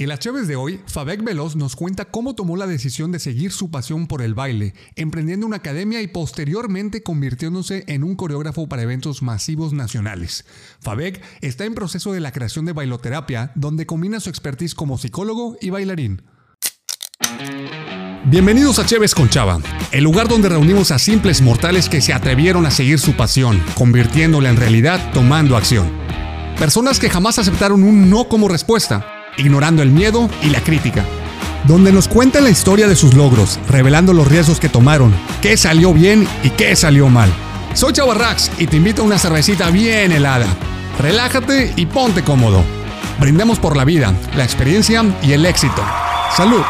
En las Chéves de hoy, Fabek Veloz nos cuenta cómo tomó la decisión de seguir su pasión por el baile, emprendiendo una academia y posteriormente convirtiéndose en un coreógrafo para eventos masivos nacionales. Fabek está en proceso de la creación de bailoterapia, donde combina su expertise como psicólogo y bailarín. Bienvenidos a Chéves con Chava, el lugar donde reunimos a simples mortales que se atrevieron a seguir su pasión, convirtiéndola en realidad tomando acción. Personas que jamás aceptaron un no como respuesta ignorando el miedo y la crítica, donde nos cuentan la historia de sus logros, revelando los riesgos que tomaron, qué salió bien y qué salió mal. Soy Rax y te invito a una cervecita bien helada. Relájate y ponte cómodo. Brindemos por la vida, la experiencia y el éxito. ¡Salud!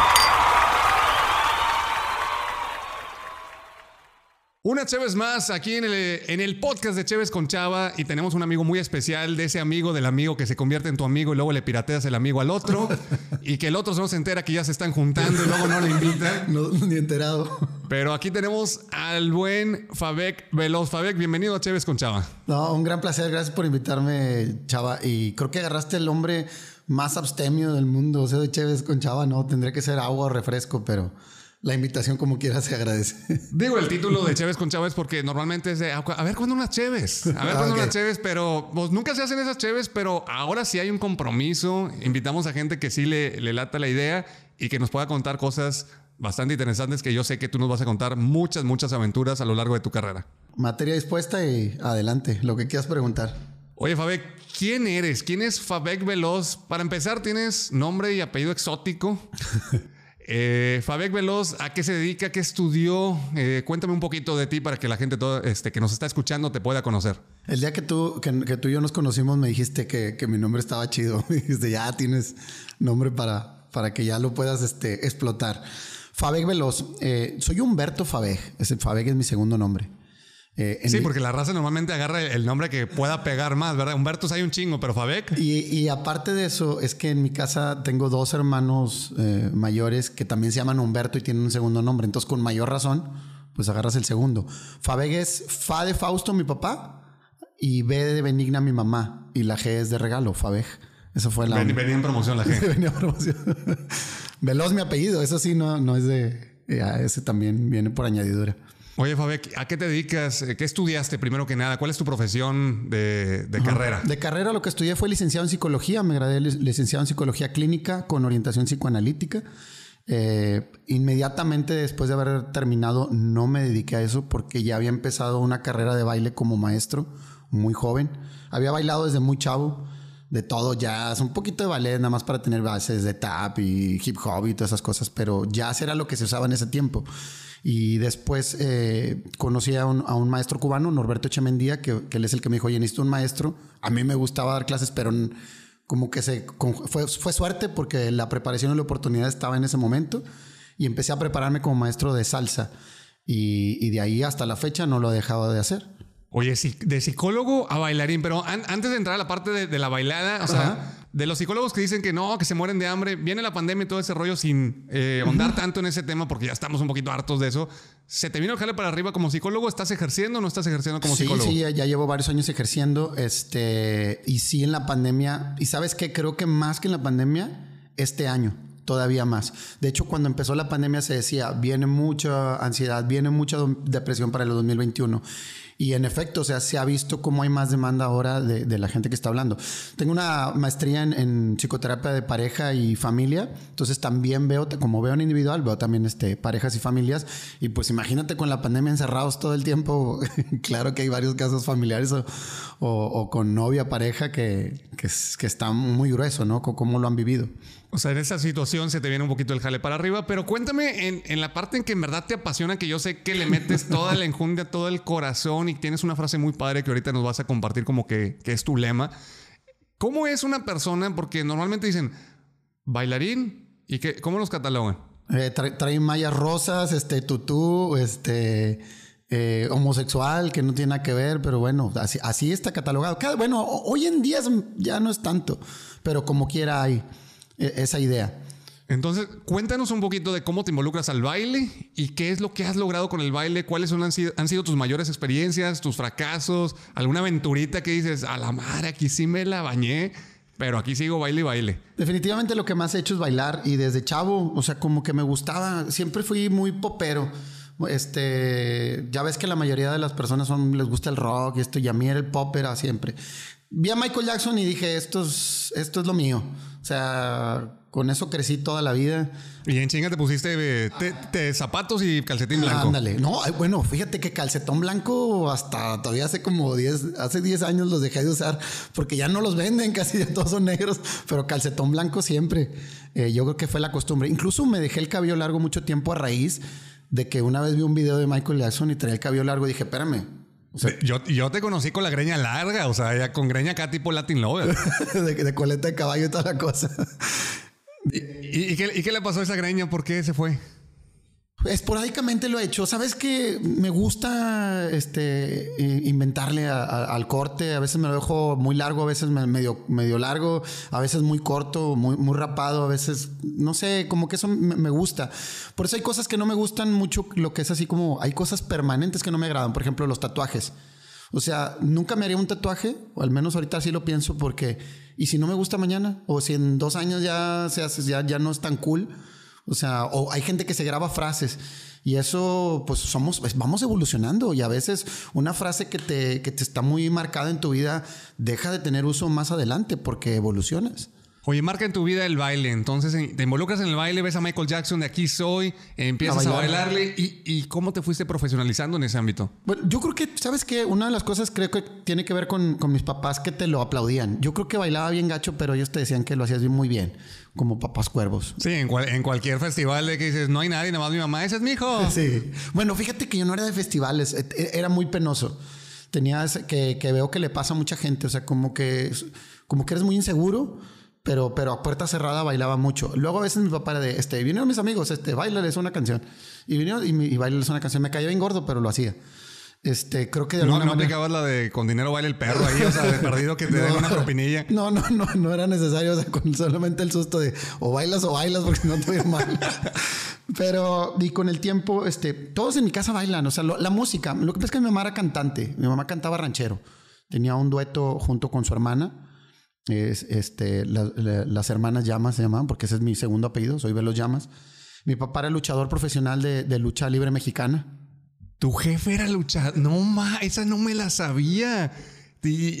Una Chévez más aquí en el, en el podcast de Chévez con Chava y tenemos un amigo muy especial de ese amigo del amigo que se convierte en tu amigo y luego le pirateas el amigo al otro y que el otro no se entera que ya se están juntando y luego no le invitan. No, ni enterado. Pero aquí tenemos al buen Fabek Veloz. Fabek, bienvenido a Chévez con Chava. No, un gran placer. Gracias por invitarme, Chava. Y creo que agarraste el hombre más abstemio del mundo. O sea, de Chévez con Chava, no, tendría que ser agua o refresco, pero la invitación como quiera se agradece. Digo, el título de Chévez con Chávez porque normalmente es de, a ver cuándo unas Chévez, a ver cuándo unas Chévez, pero pues, nunca se hacen esas Chévez, pero ahora sí hay un compromiso, invitamos a gente que sí le, le lata la idea y que nos pueda contar cosas bastante interesantes que yo sé que tú nos vas a contar muchas, muchas aventuras a lo largo de tu carrera. Materia dispuesta y adelante, lo que quieras preguntar. Oye, Fabek, ¿quién eres? ¿Quién es Fabek Veloz? Para empezar, ¿tienes nombre y apellido exótico? Eh, Veloz, ¿a qué se dedica? ¿Qué estudió? Eh, cuéntame un poquito de ti para que la gente todo, este, que nos está escuchando te pueda conocer. El día que tú, que, tú y yo nos conocimos me dijiste que, mi nombre estaba chido. Me dijiste, ya tienes nombre para, para que ya lo puedas este, explotar. Fabek Veloz, eh, soy Humberto Fabek. Fabek es mi segundo nombre. Eh, sí, porque la raza normalmente agarra el nombre que pueda pegar más, ¿verdad? Humberto hay un chingo, pero Fabek. Y, aparte de eso, es que en mi casa tengo dos hermanos eh, mayores que también se llaman Humberto y tienen un segundo nombre. Entonces, con mayor razón, pues agarras el segundo. Fabek es Fa de Fausto, mi papá, y B de Benigna, mi mamá. Y la G es de regalo, Fabek. Eso fue la. venía en promoción la G. venía en promoción. Veloz mi apellido, eso sí, no, no es de. ese también viene por añadidura. Oye, Fabi, ¿a qué te dedicas? ¿Qué estudiaste primero que nada? ¿Cuál es tu profesión de, carrera? De carrera lo que estudié fue licenciado en psicología. Me gradué licenciado en psicología clínica con orientación psicoanalítica. Eh, inmediatamente después de haber terminado no me dediqué a eso porque ya había empezado una carrera de baile como maestro muy joven. Había bailado desde muy chavo de todo jazz, un poquito de ballet nada más para tener bases de tap y hip hop y todas esas cosas, pero jazz era lo que se usaba en ese tiempo. Y después eh, conocí a un, maestro cubano, Norberto Chemendía, que, él es el que me dijo, oye, necesito un maestro. A mí me gustaba dar clases, pero como que se, fue, fue suerte porque la preparación y la oportunidad estaba en ese momento. Y empecé a prepararme como maestro de salsa. Y, de ahí hasta la fecha no lo he dejado de hacer. Oye, de psicólogo a bailarín, pero antes de entrar a la parte de, la bailada, o sea, de los psicólogos que dicen que no, que se mueren de hambre, viene la pandemia y todo ese rollo sin eh, ahondar tanto en ese tema porque ya estamos un poquito hartos de eso. ¿Se te vino el jale para arriba como psicólogo? ¿Estás ejerciendo o no estás ejerciendo como psicólogo? Sí, sí, ya llevo varios años ejerciendo. Este, y sí, en la pandemia, y sabes qué, creo que más que en la pandemia, este año todavía más. De hecho, cuando empezó la pandemia se decía, viene mucha ansiedad, viene mucha depresión para el 2021. Y en efecto, o sea, se ha visto cómo hay más demanda ahora de, la gente que está hablando. Tengo una maestría en, psicoterapia de pareja y familia, entonces también veo, como veo en individual, veo también este, parejas y familias. Y pues imagínate con la pandemia encerrados todo el tiempo, claro que hay varios casos familiares o, con novia, pareja que, que, que está muy grueso, ¿no? cómo lo han vivido. O sea, en esa situación se te viene un poquito el jale para arriba, pero cuéntame en, la parte en que en verdad te apasiona, que yo sé que le metes toda la enjundia, todo el corazón y tienes una frase muy padre que ahorita nos vas a compartir como que, es tu lema. ¿Cómo es una persona? Porque normalmente dicen bailarín y que, ¿cómo los catalogan? Eh, traen mallas rosas, este tutú, este eh, homosexual, que no tiene nada que ver, pero bueno, así está catalogado. bueno, hoy en día ya no es tanto, pero como quiera hay. E, esa idea. Entonces, cuéntanos un poquito de cómo te involucras al baile y qué es lo que has logrado con el baile, cuáles son, han, sido, han sido tus mayores experiencias, tus fracasos, alguna aventurita que dices, a la madre, aquí sí me la bañé. pero aquí sigo baile y baile. Definitivamente lo que más he hecho es bailar y desde chavo, o sea, como que me gustaba, siempre fui muy popero. Este, ya ves que la mayoría de las personas son, les gusta el rock y esto, y a mí era el pop era siempre. Vi a Michael Jackson y dije, esto es, esto es lo mío. O sea, con eso crecí toda la vida. Y en chinga te pusiste eh, zapatos y calcetín blanco. Ándale. No, bueno, fíjate que calcetón blanco hasta todavía hace como 10, hace 10 años los dejé de usar porque ya no los venden, casi todos son negros, pero calcetón blanco siempre. Eh, yo creo que fue la costumbre. Incluso me dejé el cabello largo mucho tiempo a raíz de que una vez vi un video de Michael Jackson y traía el cabello largo y dije, espérame, yo, yo te conocí con la greña larga, o sea, ya con greña acá tipo Latin Lover. de, de, coleta de caballo y toda la cosa. ¿Y, qué, le pasó a esa greña? ¿Por qué se fue? Esporádicamente lo he hecho. Sabes que me gusta este, inventarle al corte. A veces me lo dejo muy largo, a veces medio, medio largo, a veces muy corto, muy, muy rapado, a veces, no sé, como que eso me, gusta. Por eso hay cosas que no me gustan mucho, lo que es así como, hay cosas permanentes que no me agradan. Por ejemplo, los tatuajes. O sea, nunca me haría un tatuaje, o al menos ahorita sí lo pienso porque, ¿y si no me gusta mañana? O si en dos años ya, se hace, ya, ya no es tan cool. O sea, o hay gente que se graba frases y eso, pues somos, pues, vamos evolucionando y a veces una frase que te, que te está muy marcada en tu vida deja de tener uso más adelante porque evolucionas. Oye, marca en tu vida el baile. Entonces te involucras en el baile, ves a Michael Jackson de aquí soy, empiezas a, bailarle. ¿Y, cómo te fuiste profesionalizando en ese ámbito? Bueno, yo creo que, ¿sabes qué? Una de las cosas creo que tiene que ver con, mis papás que te lo aplaudían. Yo creo que bailaba bien gacho, pero ellos te decían que lo hacías muy bien, como papás cuervos. Sí, en, cualquier festival de que dices, no hay nadie, nada más mi mamá, ese es mi hijo. Sí. Bueno, fíjate que yo no era de festivales, e, era muy penoso. Tenías que, que veo que le pasa a mucha gente, o sea, como que, como que eres muy inseguro pero, pero a puerta cerrada bailaba mucho. Luego a veces mi papá era de, este, vinieron mis amigos, este, bailales una canción. Y vinieron y, y bailales una canción. Me caía bien gordo, pero lo hacía. Este, creo que de alguna no, no aplicabas la de con dinero baila el perro ahí, o sea, de perdido que te den una propinilla. No, no, no, no era necesario, o sea, con solamente el susto de o bailas o bailas porque no te voy mal. Pero, y con el tiempo, este, todos en mi casa bailan, o sea, la música. Lo que pasa es que mi mamá era cantante, mi mamá cantaba ranchero. Tenía un dueto junto con su hermana es, este, las hermanas Llamas se llamaban, porque ese es mi segundo apellido, soy Velos Llamas. Mi papá era luchador profesional de, lucha libre mexicana. Tu jefe era luchador. No, ma, esa no me la sabía.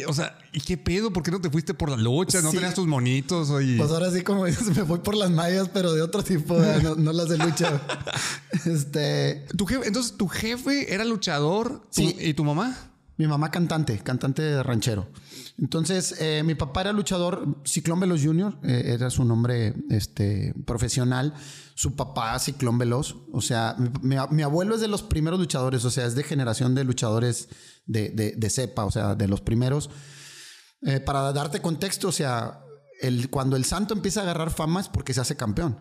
o sea, ¿y qué pedo? ¿Por qué no te fuiste por la lucha? ¿No tenías tus monitos? Pues ahora sí, como dices, me voy por las mallas, pero de otro tipo, no, las de lucha. este. ¿Tu jefe, entonces, ¿tu jefe era luchador? Sí. ¿Y tu mamá? Mi mamá cantante, cantante de ranchero. Entonces, eh, mi papá era luchador, Ciclón Veloz Jr., eh, era su nombre este, profesional. Su papá, Ciclón Veloz. O sea, mi, abuelo es de los primeros luchadores, o sea, es de generación de luchadores de, cepa, o sea, de los primeros. Eh, para darte contexto, o sea, el, cuando el santo empieza a agarrar fama es porque se hace campeón.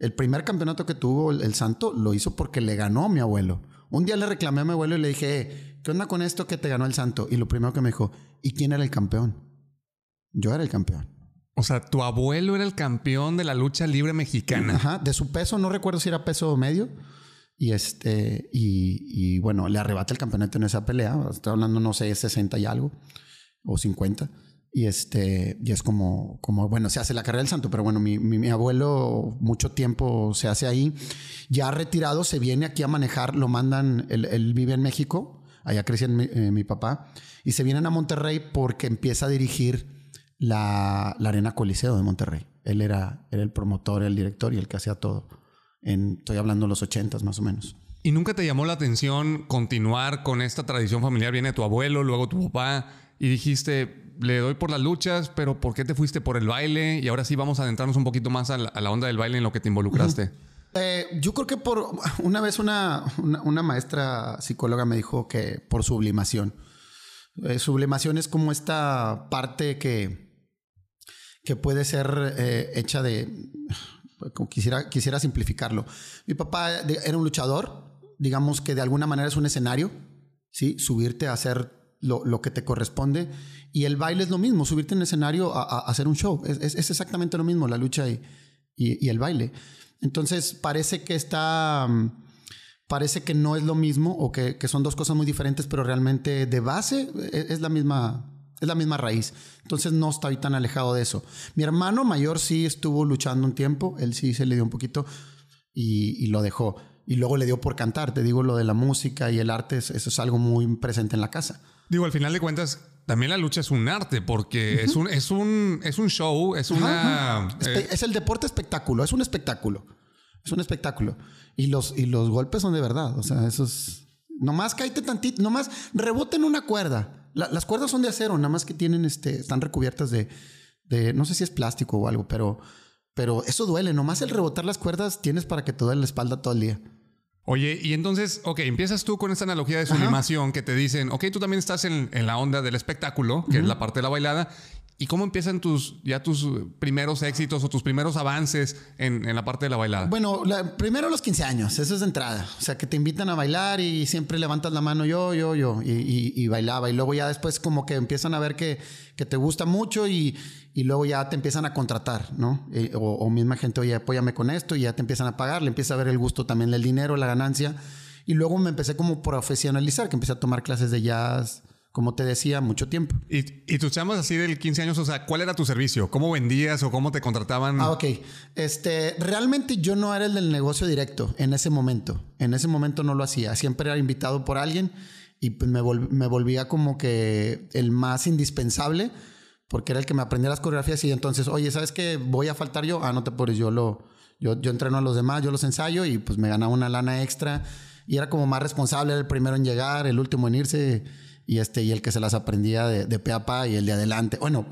El primer campeonato que tuvo el, santo lo hizo porque le ganó a mi abuelo. Un día le reclamé a mi abuelo y le dije, ¿qué onda con esto que te ganó el santo? Y lo primero que me dijo, ¿y quién era el campeón? Yo era el campeón. O sea, tu abuelo era el campeón de la lucha libre mexicana. Ajá, de su peso, no recuerdo si era peso medio. Y este, y, bueno, le arrebata el campeonato en esa pelea. Estoy hablando, no sé, 60 y algo, o 50. Y este, y es como, como, bueno, se hace la carrera del santo, pero bueno, mi, mi, abuelo mucho tiempo se hace ahí. Ya retirado, se viene aquí a manejar, lo mandan, él vive en México, allá creció eh, mi, papá, y se vienen a Monterrey porque empieza a dirigir la, Arena Coliseo de Monterrey. Él era, era, el promotor, el director y el que hacía todo. Estoy hablando de los ochentas más o menos. ¿Y nunca te llamó la atención continuar con esta tradición familiar? Viene tu abuelo, luego tu papá, y dijiste, le doy por las luchas, pero ¿por qué te fuiste por el baile? Y ahora sí vamos a adentrarnos un poquito más a la, onda del baile en lo que te involucraste. Eh, yo creo que por una vez una, una, maestra psicóloga me dijo que por sublimación. Eh, sublimación es como esta parte que, que puede ser eh, hecha de... quisiera, quisiera simplificarlo. Mi papá era un luchador, digamos que de alguna manera es un escenario, ¿sí? subirte a hacer lo, lo, que te corresponde. Y el baile es lo mismo, subirte en el escenario a, hacer un show. Es, es, exactamente lo mismo, la lucha y, y, el baile. Entonces parece que está, mm, parece que no es lo mismo o que, son dos cosas muy diferentes, pero realmente de base e, es, la misma, es la misma raíz. Entonces no estoy tan alejado de eso. Mi hermano mayor sí estuvo luchando un tiempo, él sí se le dio un poquito y, lo dejó. Y luego le dio por cantar, te digo, lo de la música y el arte, eso es algo muy presente en la casa. Digo, al final de cuentas, también la lucha es un arte porque es, un, es, un, es un show, es una... Eh, es el deporte espectáculo, es un espectáculo. Es un espectáculo. Y los, y los golpes son de verdad. O sea, esos... Nomás caíte tantito, nomás reboten una cuerda. las cuerdas son de acero, nada más que tienen este, están recubiertas de, de, no sé si es plástico o algo, pero, pero eso duele. Nomás el rebotar las cuerdas tienes para que te duele la espalda todo el día. Oye, y entonces, ok, empiezas tú con esta analogía de sublimación que te dicen, ok, tú también estás en, la onda del espectáculo, que es la parte de la bailada, ¿Y cómo empiezan tus ya tus primeros éxitos o tus primeros avances en, la parte de la bailada? Bueno, primero los 15 años, eso es de entrada. O sea, que te invitan a bailar y siempre levantas la mano yo, yo, yo, y, bailaba. Y luego ya después como que empiezan a ver que, te gusta mucho y, luego ya te empiezan a contratar, ¿no? o, misma gente, oye, apóyame con esto y ya te empiezan a pagar, le empieza a ver el gusto también del dinero, la ganancia. Y luego me empecé como profesionalizar, que empecé a tomar clases de jazz, como te decía, mucho tiempo. ¿Y, y tus chamos así del 15 años, o sea, cuál era tu servicio? ¿Cómo vendías o cómo te contrataban? Ah, ok. Este, realmente yo no era el del negocio directo en ese momento. En ese momento no lo hacía. Siempre era invitado por alguien y pues me, me volvía como que el más indispensable porque era el que me aprendía las coreografías y entonces, oye, ¿sabes qué? Voy a faltar yo. Ah, no te apures, yo lo... Yo, yo entreno a los demás, yo los ensayo y pues me ganaba una lana extra y era como más responsable, era el primero en llegar, el último en irse y este y el que se las aprendía de, de pe a pa y el de adelante. Bueno,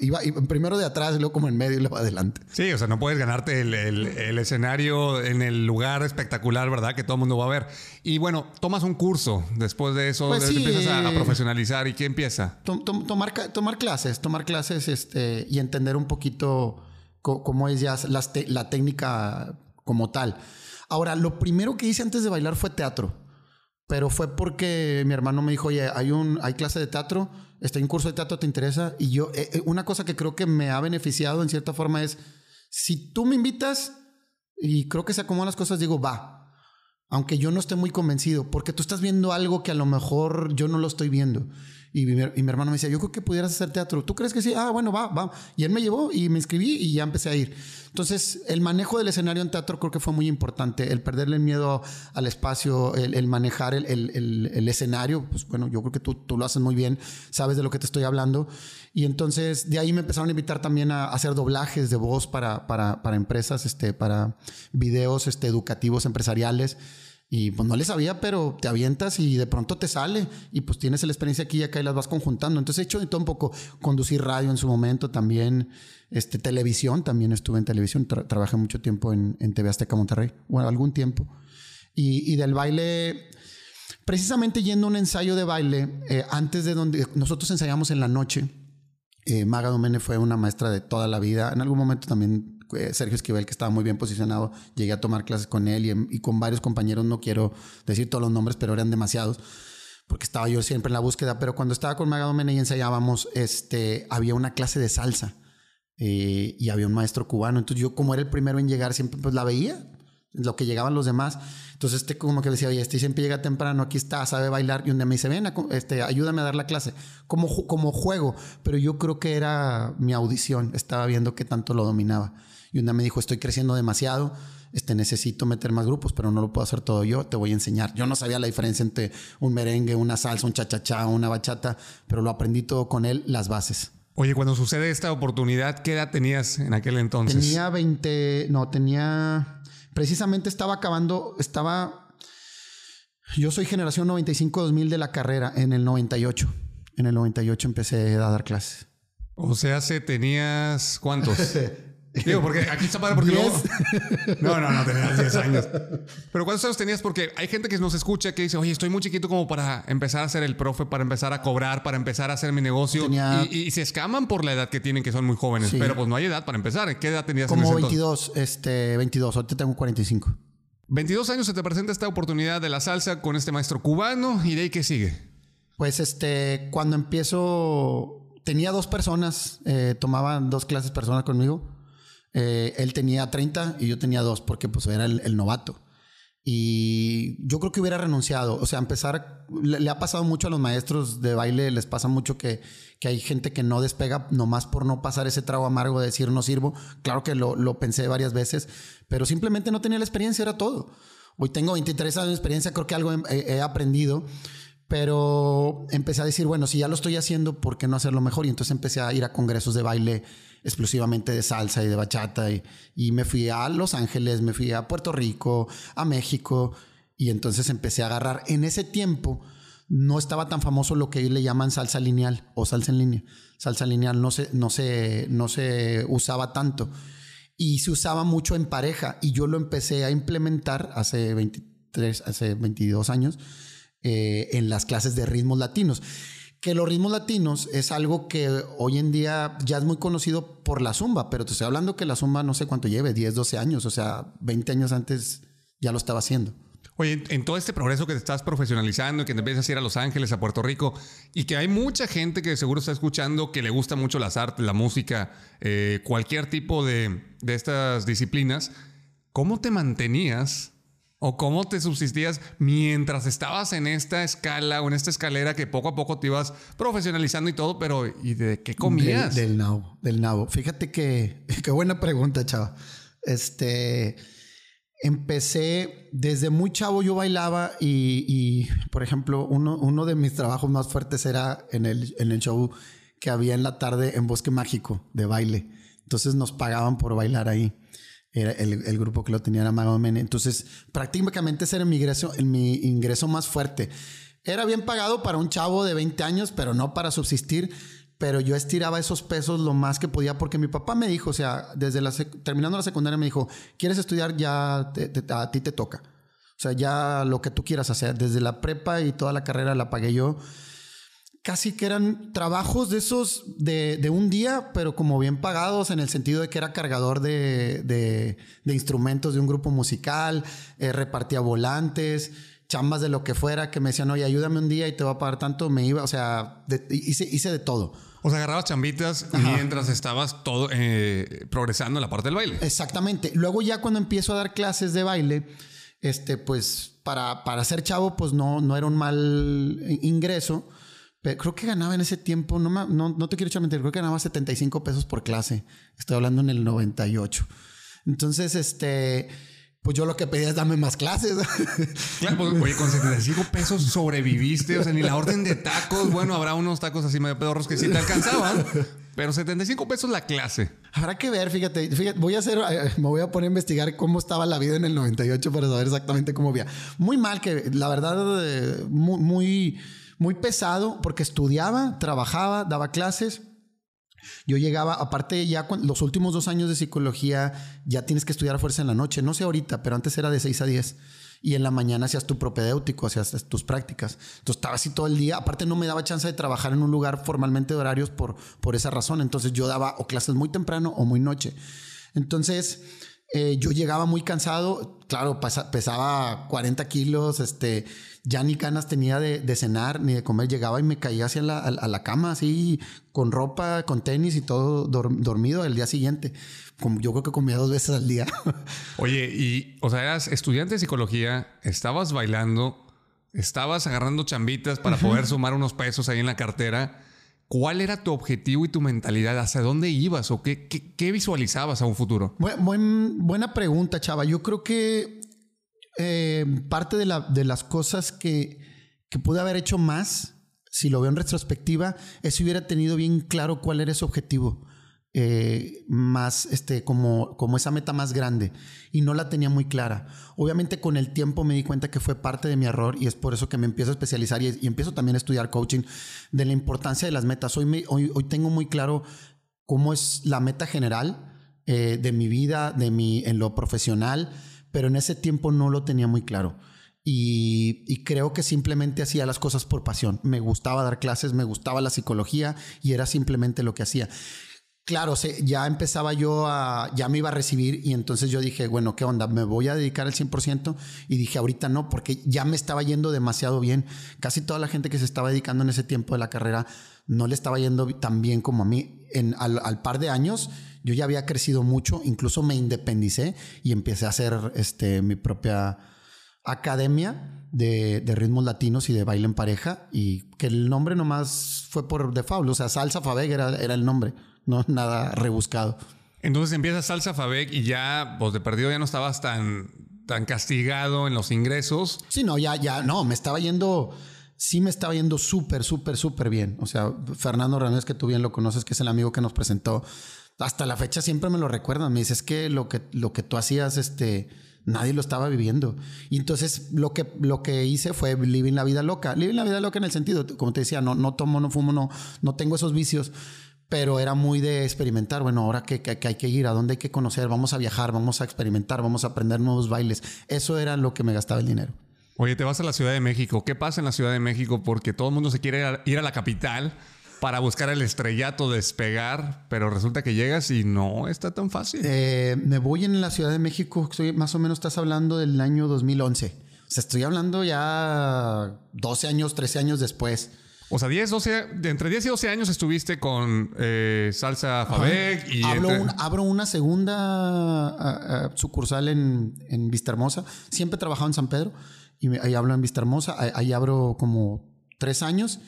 iba, primero de atrás, luego como en medio y luego adelante. Sí, o sea, no puedes ganarte el, el, escenario en el lugar espectacular, ¿verdad? Que todo el mundo va a ver. Y bueno, tomas un curso después de eso, pues empiezas a, profesionalizar y ¿qué empieza? tomar, tomar clases, tomar clases este, y entender un poquito cómo es ya la técnica como tal. Ahora, lo primero que hice antes de bailar fue teatro pero fue porque mi hermano me dijo, oye, hay, un, hay clase de teatro, está en curso de teatro, ¿te interesa? Y yo, eh, eh, una cosa que creo que me ha beneficiado en cierta forma es, si tú me invitas y creo que se acomodan las cosas, digo, va, aunque yo no esté muy convencido, porque tú estás viendo algo que a lo mejor yo no lo estoy viendo. Y mi, hermano me decía, yo creo que pudieras hacer teatro. ¿Tú crees que sí? Ah, bueno, va, va. Y él me llevó y me inscribí y ya empecé a ir. Entonces, el manejo del escenario en teatro creo que fue muy importante. El perderle el miedo al espacio, el, manejar el, el, escenario, pues bueno, yo creo que tú, tú, lo haces muy bien, sabes de lo que te estoy hablando. Y entonces, de ahí me empezaron a invitar también a hacer doblajes de voz para, para, para empresas, este, para videos este, educativos empresariales. Y pues no le sabía, pero te avientas y de pronto te sale y pues tienes la experiencia aquí y acá y las vas conjuntando. Entonces he hecho de un poco, conducir radio en su momento también, este, televisión, también estuve en televisión, trabajé mucho tiempo en, en, TV Azteca Monterrey, bueno, algún tiempo. Y, y del baile, precisamente yendo a un ensayo de baile, eh, antes de donde nosotros ensayamos en la noche, eh, Maga Domene fue una maestra de toda la vida, en algún momento también eh, Sergio Esquivel, que estaba muy bien posicionado, llegué a tomar clases con él y, con varios compañeros, no quiero decir todos los nombres, pero eran demasiados, porque estaba yo siempre en la búsqueda, pero cuando estaba con Maga y ensayábamos, este, había una clase de salsa eh, y había un maestro cubano, entonces yo como era el primero en llegar, siempre pues la veía, lo que llegaban los demás. Entonces, este como que decía, oye, este siempre llega temprano, aquí está, sabe bailar. Y un día me dice, ven, este, ayúdame a dar la clase. Como, como juego. Pero yo creo que era mi audición. Estaba viendo que tanto lo dominaba. Y una me dijo, estoy creciendo demasiado, este, necesito meter más grupos, pero no lo puedo hacer todo yo, te voy a enseñar. Yo no sabía la diferencia entre un merengue, una salsa, un cha-cha-cha, una bachata, pero lo aprendí todo con él, las bases. Oye, cuando sucede esta oportunidad, ¿qué edad tenías en aquel entonces? Tenía 20, no, tenía, precisamente estaba acabando, estaba, yo soy generación 95-2000 de la carrera, en el 98. En el 98 empecé a dar clases. O sea, se tenías cuántos? Digo, porque aquí está padre porque luego... No, no, no, tenías 10 años. Pero ¿cuántos años tenías? Porque hay gente que nos escucha que dice, oye, estoy muy chiquito como para empezar a ser el profe, para empezar a cobrar, para empezar a hacer mi negocio. Y, se escaman por la edad que tienen, que son muy jóvenes. Pero pues no hay edad para empezar. ¿Qué edad tenías? Como 22, este, 22. Ahorita tengo 45. 22 años se te presenta esta oportunidad de la salsa con este maestro cubano. ¿Y de ahí qué sigue? Pues este, cuando empiezo... Tenía dos personas, eh, tomaban dos clases personas conmigo. Eh, él tenía 30 y yo tenía 2 porque pues era el, novato. Y yo creo que hubiera renunciado. O sea, empezar. Le, ha pasado mucho a los maestros de baile, les pasa mucho que, que, hay gente que no despega nomás por no pasar ese trago amargo de decir no sirvo. Claro que lo, lo pensé varias veces, pero simplemente no tenía la experiencia, era todo. Hoy tengo 23 años de experiencia, creo que algo he, aprendido. Pero empecé a decir, bueno, si ya lo estoy haciendo, ¿por qué no hacerlo mejor? Y entonces empecé a ir a congresos de baile exclusivamente de salsa y de bachata. Y, me fui a Los Ángeles, me fui a Puerto Rico, a México. Y entonces empecé a agarrar. En ese tiempo no estaba tan famoso lo que le llaman salsa lineal o salsa en línea. Salsa lineal no se, no se, no se usaba tanto. Y se usaba mucho en pareja. Y yo lo empecé a implementar hace 23, hace 22 años eh, en las clases de ritmos latinos que los ritmos latinos es algo que hoy en día ya es muy conocido por la zumba, pero te estoy hablando que la zumba no sé cuánto lleve, 10, 12 años, o sea, 20 años antes ya lo estaba haciendo. Oye, en todo este progreso que te estás profesionalizando, que te empiezas a ir a Los Ángeles, a Puerto Rico, y que hay mucha gente que seguro está escuchando que le gusta mucho las artes, la música, eh, cualquier tipo de, de estas disciplinas, ¿cómo te mantenías ¿O cómo te subsistías mientras estabas en esta escala o en esta escalera que poco a poco te ibas profesionalizando y todo, pero ¿y de qué comías? Del, nabo, del nabo. Fíjate que, qué buena pregunta, chava. Este, empecé desde muy chavo yo bailaba y, por ejemplo, uno, uno de mis trabajos más fuertes era en el, en el show que había en la tarde en Bosque Mágico de baile. Entonces nos pagaban por bailar ahí. Era el, grupo que lo tenía era Mago Mene. Entonces, prácticamente ese era mi ingreso, mi ingreso más fuerte. Era bien pagado para un chavo de 20 años, pero no para subsistir. Pero yo estiraba esos pesos lo más que podía porque mi papá me dijo, o sea, desde la terminando la secundaria me dijo, ¿quieres estudiar? Ya a ti te toca. O sea, ya lo que tú quieras hacer. Desde la prepa y toda la carrera la pagué yo casi que eran trabajos de esos de, un día, pero como bien pagados en el sentido de que era cargador de, instrumentos de un grupo musical, eh, repartía volantes, chambas de lo que fuera, que me decían, oye, ayúdame un día y te voy a pagar tanto, me iba, o sea, hice, hice de todo. O sea, agarrabas chambitas mientras estabas todo eh, progresando en la parte del baile. Exactamente. Luego ya cuando empiezo a dar clases de baile, este, pues para, para ser chavo, pues no, no era un mal ingreso creo que ganaba en ese tiempo, no, no, no te quiero echar mentir, creo que ganaba 75 pesos por clase. Estoy hablando en el 98. Entonces, este, pues yo lo que pedía es darme más clases. Claro, pues, oye, con 75 pesos sobreviviste, o sea, ni la orden de tacos, bueno, habrá unos tacos así medio pedorros que sí te alcanzaban, pero 75 pesos la clase. Habrá que ver, fíjate, fíjate, voy a hacer, eh, me voy a poner a investigar cómo estaba la vida en el 98 para saber exactamente cómo había. Muy mal, que la verdad, eh, muy, muy muy pesado porque estudiaba, trabajaba, daba clases. Yo llegaba, aparte ya los últimos dos años de psicología, ya tienes que estudiar a fuerza en la noche. No sé ahorita, pero antes era de 6 a 10. Y en la mañana hacías tu propedéutico, hacías tus prácticas. Entonces estaba así todo el día. Aparte no me daba chance de trabajar en un lugar formalmente de horarios por, por esa razón. Entonces yo daba o clases muy temprano o muy noche. Entonces eh, yo llegaba muy cansado. Claro, pesaba 40 kilos, este ya ni ganas tenía de, cenar ni de comer. Llegaba y me caía hacia la, a, la cama, así, con ropa, con tenis y todo dormido el día siguiente. Como, yo creo que comía dos veces al día. Oye, y, o sea, eras estudiante de psicología, estabas bailando, estabas agarrando chambitas para poder sumar unos pesos ahí en la cartera. ¿Cuál era tu objetivo y tu mentalidad? ¿Hacia dónde ibas o qué, qué, visualizabas a un futuro? buena pregunta, chava. Yo creo que eh, parte de, la, de, las cosas que, que pude haber hecho más, si lo veo en retrospectiva, es si hubiera tenido bien claro cuál era ese objetivo. Eh, más este como, como esa meta más grande y no la tenía muy clara. Obviamente con el tiempo me di cuenta que fue parte de mi error y es por eso que me empiezo a especializar y, empiezo también a estudiar coaching de la importancia de las metas. Hoy, hoy, hoy, tengo muy claro cómo es la meta general eh, de mi vida, de mi, en lo profesional, pero en ese tiempo no lo tenía muy claro. Y, creo que simplemente hacía las cosas por pasión. Me gustaba dar clases, me gustaba la psicología y era simplemente lo que hacía. Claro, ya empezaba yo a, ya me iba a recibir y entonces yo dije, bueno, ¿qué onda? ¿Me voy a dedicar al 100%? Y dije, ahorita no, porque ya me estaba yendo demasiado bien. Casi toda la gente que se estaba dedicando en ese tiempo de la carrera no le estaba yendo tan bien como a mí. En, al par de años yo ya había crecido mucho, incluso me independicé y empecé a hacer este, mi propia academia de, ritmos latinos y de baile en pareja y que el nombre nomás fue por default, o sea, Salsa Fabeg era, era el nombre, no nada rebuscado. Entonces empieza Salsa Fabeg y ya, pues de perdido ya no estabas tan, tan castigado en los ingresos. Sí, no, ya, ya, no, me estaba yendo, sí me estaba yendo súper, súper, súper bien. O sea, Fernando Ramírez, que tú bien lo conoces, que es el amigo que nos presentó, hasta la fecha siempre me lo recuerdan. Me dice, es que lo que, lo que tú hacías, este, nadie lo estaba viviendo. Y entonces lo que, lo que hice fue living la vida loca. Living la vida loca en el sentido, como te decía, no, no tomo, no fumo, no, no tengo esos vicios. Pero era muy de experimentar. Bueno, ahora que, que, que hay que ir, a dónde hay que conocer, vamos a viajar, vamos a experimentar, vamos a aprender nuevos bailes. Eso era lo que me gastaba el dinero. Oye, te vas a la Ciudad de México. ¿Qué pasa en la Ciudad de México? Porque todo el mundo se quiere ir a la capital para buscar el estrellato, despegar, pero resulta que llegas y no está tan fácil. Eh, me voy en la Ciudad de México, soy, más o menos estás hablando del año 2011. O sea, estoy hablando ya 12 años, 13 años después. O sea, 10, 12, entre 10 y 12 años estuviste con eh, Salsa Fabeg y... Abro, entre... un, abro una segunda sucursal en, en Vista Hermosa. Siempre he trabajado en San Pedro y me, ahí hablo en Vista Hermosa. Ahí, ahí abro como tres años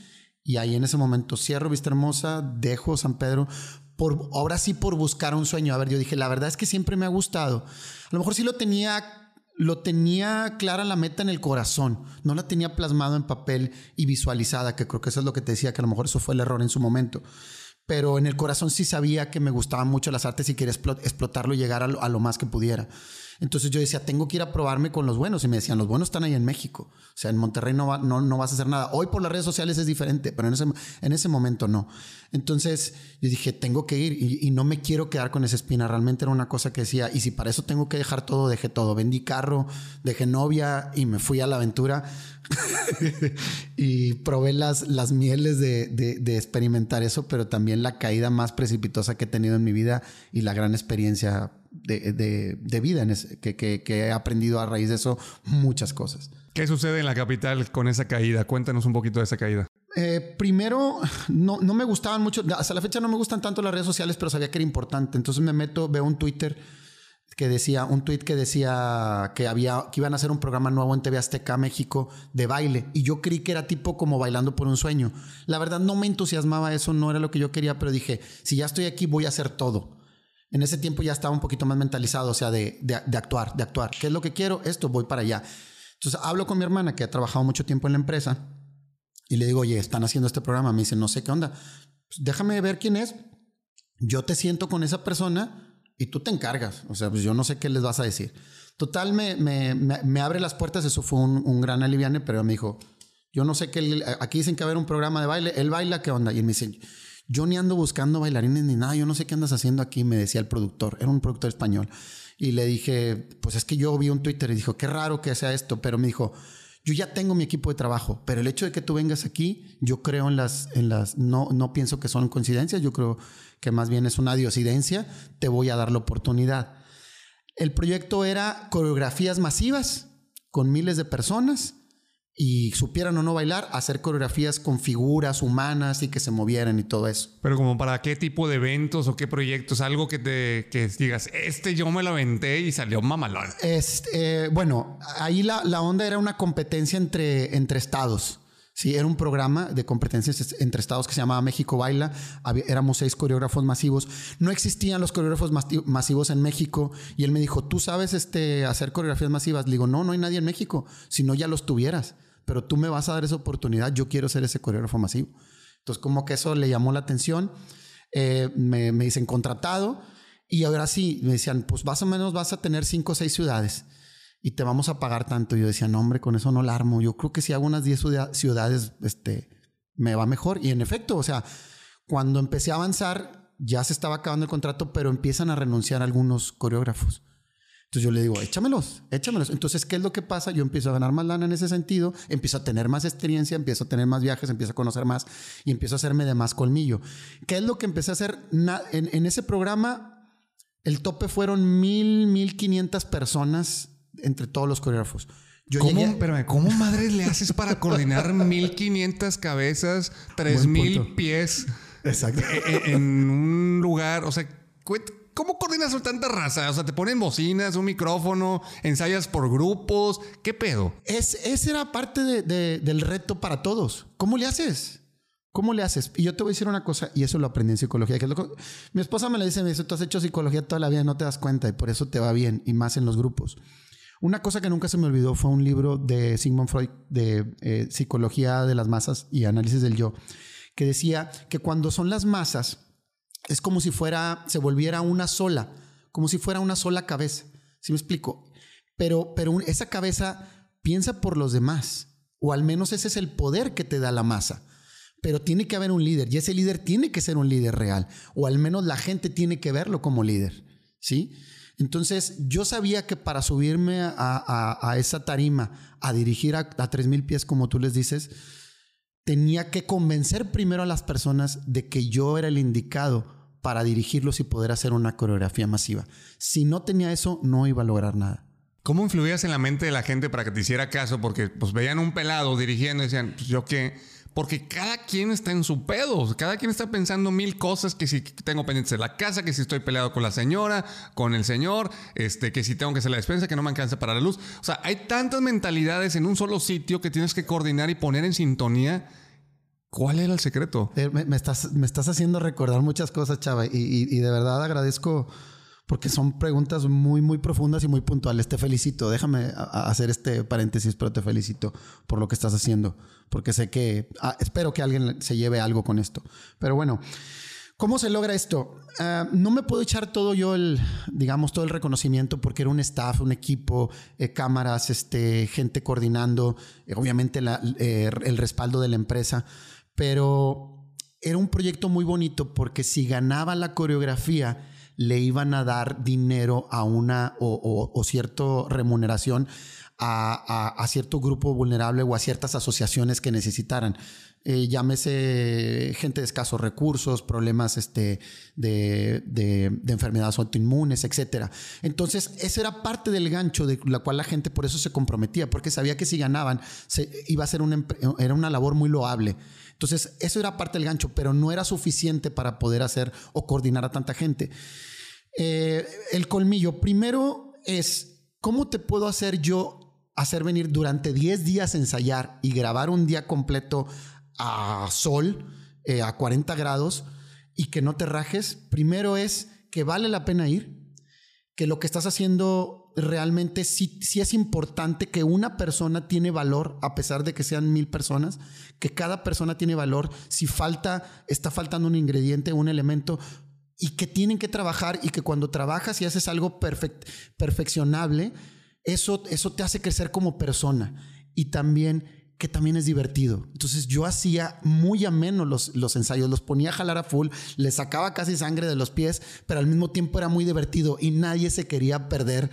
y ahí en ese momento cierro Vista Hermosa, dejo San Pedro, por, ahora sí por buscar un sueño. A ver, yo dije, la verdad es que siempre me ha gustado. A lo mejor sí lo tenía, lo tenía clara la meta en el corazón, no la tenía plasmado en papel y visualizada, que creo que eso es lo que te decía, que a lo mejor eso fue el error en su momento. Pero en el corazón sí sabía que me gustaban mucho las artes y quería explotarlo y llegar a lo, a lo más que pudiera. Entonces yo decía, tengo que ir a probarme con los buenos. Y me decían, los buenos están ahí en México. O sea, en Monterrey no, va, no, no vas a hacer nada. Hoy por las redes sociales es diferente, pero en ese, en ese momento no. Entonces yo dije, tengo que ir y, no me quiero quedar con esa espina. Realmente era una cosa que decía, y si para eso tengo que dejar todo, dejé todo. Vendí carro, dejé novia y me fui a la aventura. y probé las, las mieles de, de, experimentar eso, pero también la caída más precipitosa que he tenido en mi vida y la gran experiencia de, de, de vida en ese, que, que, que, he aprendido a raíz de eso muchas cosas. ¿Qué sucede en la capital con esa caída? Cuéntanos un poquito de esa caída. Eh, primero, no, no me gustaban mucho, hasta la fecha no me gustan tanto las redes sociales, pero sabía que era importante. Entonces me meto, veo un Twitter que decía, un tweet que decía que había, que iban a hacer un programa nuevo en TV Azteca México de baile. Y yo creí que era tipo como bailando por un sueño. La verdad no me entusiasmaba eso, no era lo que yo quería, pero dije, si ya estoy aquí voy a hacer todo. En ese tiempo ya estaba un poquito más mentalizado, o sea, de, actuar, de actuar. ¿Qué es lo que quiero? Esto, voy para allá. Entonces hablo con mi hermana que ha trabajado mucho tiempo en la empresa y le digo, oye, están haciendo este programa. Me dice, no sé qué onda. Pues déjame ver quién es. Yo te siento con esa persona y tú te encargas. O sea, pues yo no sé qué les vas a decir. Total, me, abre las puertas. Eso fue un, un, gran aliviane, pero me dijo, yo no sé qué. Aquí dicen que va a haber un programa de baile. Él baila, ¿qué onda? Y me dice, yo ni ando buscando bailarines ni nada. Yo no sé qué andas haciendo aquí, me decía el productor. Era un productor español. Y le dije, pues es que yo vi un Twitter y dijo, qué raro que sea esto. Pero me dijo, yo ya tengo mi equipo de trabajo, pero el hecho de que tú vengas aquí, yo creo en las, en las, no, no pienso que son coincidencias, yo creo que más bien es una diosidencia, te voy a dar la oportunidad. El proyecto era coreografías masivas con miles de personas y supieran o no bailar, hacer coreografías con figuras humanas y que se movieran y todo eso. Pero como para qué tipo de eventos o qué proyectos, algo que te que digas, este yo me lo aventé y salió mamalón. Este, eh, bueno, ahí la, la, onda era una competencia entre, entre estados. Sí, era un programa de competencias entre estados que se llamaba México Baila. Había, éramos seis coreógrafos masivos. No existían los coreógrafos masivos en México. Y él me dijo, ¿tú sabes este, hacer coreografías masivas? Le digo, no, no hay nadie en México. Si no, ya los tuvieras. Pero tú me vas a dar esa oportunidad. Yo quiero ser ese coreógrafo masivo. Entonces, como que eso le llamó la atención. Eh, me, me dicen contratado. Y ahora sí, me decían, pues más o menos vas a tener cinco o seis ciudades y te vamos a pagar tanto. Y yo decía, no, hombre, con eso no la armo. Yo creo que si hago unas 10 ciudades, este, me va mejor. Y en efecto, o sea, cuando empecé a avanzar, ya se estaba acabando el contrato, pero empiezan a renunciar algunos coreógrafos. Entonces yo le digo, échamelos, échamelos. Entonces, ¿qué es lo que pasa? Yo empiezo a ganar más lana en ese sentido, empiezo a tener más experiencia, empiezo a tener más viajes, empiezo a conocer más y empiezo a hacerme de más colmillo. ¿Qué es lo que empecé a hacer? En, en ese programa, el tope fueron mil, mil quinientas personas entre todos los coreógrafos. Yo ¿Cómo, llegué... ¿Cómo madres le haces para coordinar 1500 cabezas, 3000 pies? Exacto. En, en, un lugar, o sea, ¿cómo coordinas con tanta raza? O sea, te ponen bocinas, un micrófono, ensayas por grupos. ¿Qué pedo? Es, ese era parte del reto para todos. ¿Cómo le haces? ¿Cómo le haces? Y yo te voy a decir una cosa, y eso lo aprendí en psicología. Que mi esposa me le dice, me dice, tú has hecho psicología toda la vida, no te das cuenta, y por eso te va bien, y más en los grupos. Una cosa que nunca se me olvidó fue un libro de Sigmund Freud de eh, psicología de las masas y análisis del yo, que decía que cuando son las masas, es como si fuera, se volviera una sola, como si fuera una sola cabeza. ¿Sí me explico? Pero, pero esa cabeza piensa por los demás, o al menos ese es el poder que te da la masa. Pero tiene que haber un líder y ese líder tiene que ser un líder real, o al menos la gente tiene que verlo como líder. ¿Sí? Entonces yo sabía que para subirme a, esa tarima, a dirigir a, tres mil pies, como tú les dices, tenía que convencer primero a las personas de que yo era el indicado para dirigirlos y poder hacer una coreografía masiva. Si no tenía eso, no iba a lograr nada. ¿Cómo influías en la mente de la gente para que te hiciera caso? Porque pues veían un pelado dirigiendo y decían, pues yo qué porque cada quien está en su pedo. Cada quien está pensando mil cosas. Que si tengo pendientes de la casa, que si estoy peleado con la señora, con el señor, este, que si tengo que hacer la despensa, que no me alcanza para la luz. O sea, hay tantas mentalidades en un solo sitio que tienes que coordinar y poner en sintonía. ¿Cuál era el secreto? Eh, me, estás, me estás haciendo recordar muchas cosas, Chava, y de verdad agradezco porque son preguntas muy, muy profundas y muy puntuales. Te felicito. Déjame hacer este paréntesis, pero te felicito por lo que estás haciendo, porque sé que ah, espero que alguien se lleve algo con esto. Pero bueno. ¿Cómo se logra esto? Ah, no me puedo echar todo yo el, digamos, todo el reconocimiento porque era un staff, un equipo, eh, cámaras, este, gente coordinando, eh, obviamente eh, el respaldo de la empresa, pero era un proyecto muy bonito porque si ganaba la coreografía, le iban a dar dinero a una o, o, cierta remuneración a, cierto grupo vulnerable o a ciertas asociaciones que necesitaran. Eh, llámese gente de escasos recursos, problemas este, de, de, enfermedades autoinmunes, etc. Entonces, eso era parte del gancho de la cual la gente por eso se comprometía, porque sabía que si ganaban, se, iba a ser una, era una labor muy loable. Entonces, eso era parte del gancho, pero no era suficiente para poder hacer o coordinar a tanta gente. Eh, el colmillo, primero es, ¿cómo te puedo hacer yo hacer venir durante 10 días ensayar y grabar un día completo a sol, eh, a 40 grados y que no te rajes? Primero es que vale la pena ir, que lo que estás haciendo realmente sí, sí, es importante que una persona tiene valor, a pesar de que sean mil personas, que cada persona tiene valor. Si falta, está faltando un ingrediente, un elemento, y que tienen que trabajar y que cuando trabajas y haces algo perfeccionable, eso, eso te hace crecer como persona. Y también que también es divertido. Entonces yo hacía muy ameno los, los ensayos, los ponía a jalar a full, les sacaba casi sangre de los pies, pero al mismo tiempo era muy divertido y nadie se quería perder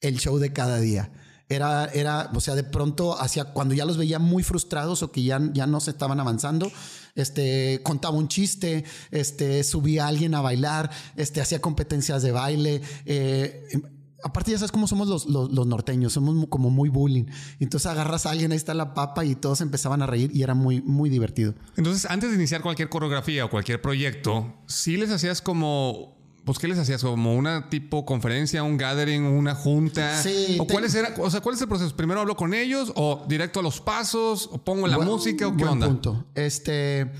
el show de cada día. Era, era, o sea, de pronto hacia cuando ya los veía muy frustrados o que ya, ya no se estaban avanzando, este, contaba un chiste, este, subía a alguien a bailar, este, hacía competencias de baile, eh, aparte ya sabes cómo somos los, los, norteños, somos como muy bullying. Entonces agarras a alguien, ahí está la papa y todos empezaban a reír y era muy, muy divertido. Entonces, antes de iniciar cualquier coreografía o cualquier proyecto, sí les hacías como pues, ¿qué les hacías? ¿Como una tipo conferencia, un gathering, una junta? Sí. ¿O, cuál, es, o sea, ¿cuál es el proceso? ¿Primero hablo con ellos o directo a los pasos? ¿O pongo la música o qué onda? Punto. Este...